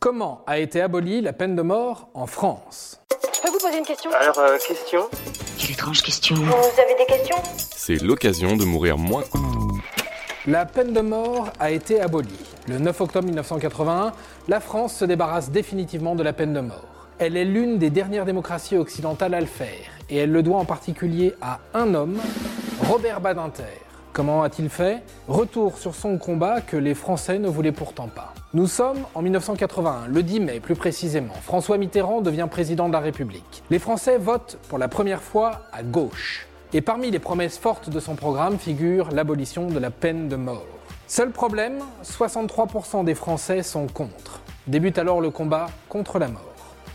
Comment a été abolie la peine de mort en France? Je peux vous poser une question? Alors, euh, question? Quelle étrange question. Vous avez des questions? C'est l'occasion de mourir moins. La peine de mort a été abolie. Le 9 octobre 1981, la France se débarrasse définitivement de la peine de mort. Elle est l'une des dernières démocraties occidentales à le faire, et elle le doit en particulier à un homme, Robert Badinter. Comment a-t-il fait? Retour sur son combat que les Français ne voulaient pourtant pas. Nous sommes en 1981, le 10 mai plus précisément. François Mitterrand devient président de la République. Les Français votent pour la première fois à gauche. Et parmi les promesses fortes de son programme figure l'abolition de la peine de mort. Seul problème, 63% des Français sont contre. Débute alors le combat contre la mort.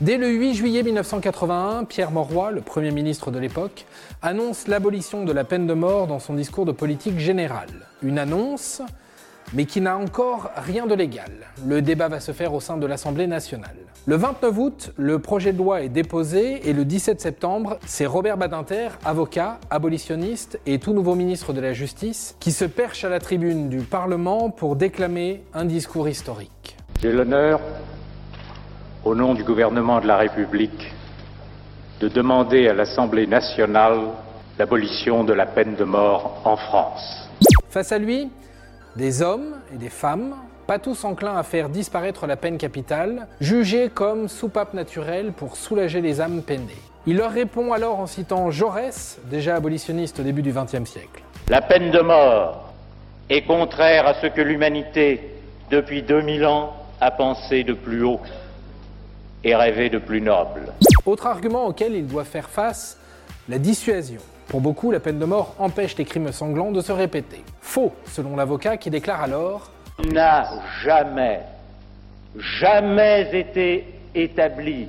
Dès le 8 juillet 1981, Pierre Mauroy, le Premier ministre de l'époque, annonce l'abolition de la peine de mort dans son discours de politique générale. Une annonce, mais qui n'a encore rien de légal. Le débat va se faire au sein de l'Assemblée nationale. Le 29 août, le projet de loi est déposé et le 17 septembre, c'est Robert Badinter, avocat, abolitionniste et tout nouveau ministre de la Justice, qui se perche à la tribune du Parlement pour déclamer un discours historique. J'ai l'honneur, au nom du gouvernement de la République, de demander à l'Assemblée nationale l'abolition de la peine de mort en France. Face à lui, des hommes et des femmes, pas tous enclins à faire disparaître la peine capitale, jugés comme soupape naturelle pour soulager les âmes peinées. Il leur répond alors en citant Jaurès, déjà abolitionniste au début du XXe siècle. La peine de mort est contraire à ce que l'humanité, depuis 2000 ans, a pensé de plus haut et rêvé de plus noble. Autre argument auquel il doit faire face, la dissuasion. Pour beaucoup, la peine de mort empêche les crimes sanglants de se répéter. Faux, selon l'avocat qui déclare alors Il n'a jamais, jamais été établi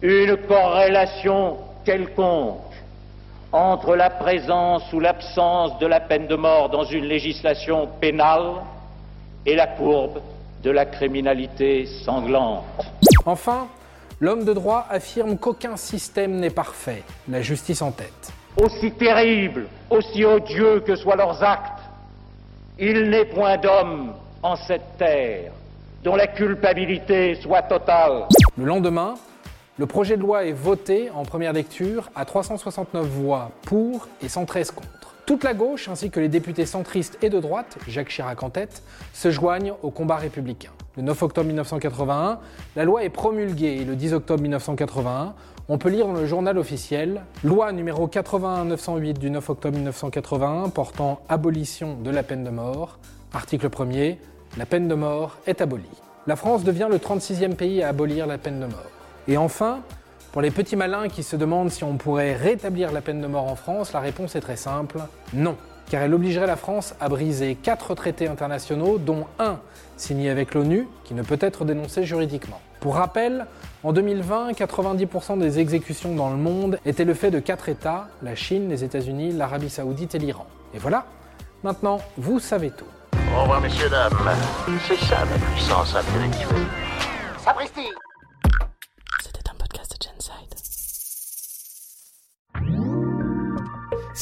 une corrélation quelconque entre la présence ou l'absence de la peine de mort dans une législation pénale et la courbe de la criminalité sanglante. Enfin, l'homme de droit affirme qu'aucun système n'est parfait, la justice en tête. Aussi terribles, aussi odieux que soient leurs actes, il n'est point d'homme en cette terre dont la culpabilité soit totale. Le lendemain, le projet de loi est voté en première lecture à 369 voix pour et 113 contre. Toute la gauche, ainsi que les députés centristes et de droite, Jacques Chirac en tête, se joignent au combat républicain. Le 9 octobre 1981, la loi est promulguée et le 10 octobre 1981, on peut lire dans le journal officiel Loi numéro 81-908 du 9 octobre 1981 portant abolition de la peine de mort. Article 1er, la peine de mort est abolie. La France devient le 36e pays à abolir la peine de mort. Et enfin, pour les petits malins qui se demandent si on pourrait rétablir la peine de mort en France, la réponse est très simple, non. Car elle obligerait la France à briser quatre traités internationaux, dont un signé avec l'ONU, qui ne peut être dénoncé juridiquement. Pour rappel, en 2020, 90% des exécutions dans le monde étaient le fait de quatre États, la Chine, les États-Unis, l'Arabie saoudite et l'Iran. Et voilà, maintenant, vous savez tout. Au revoir, messieurs, dames. C'est ça la puissance intellectuelle. Sapristi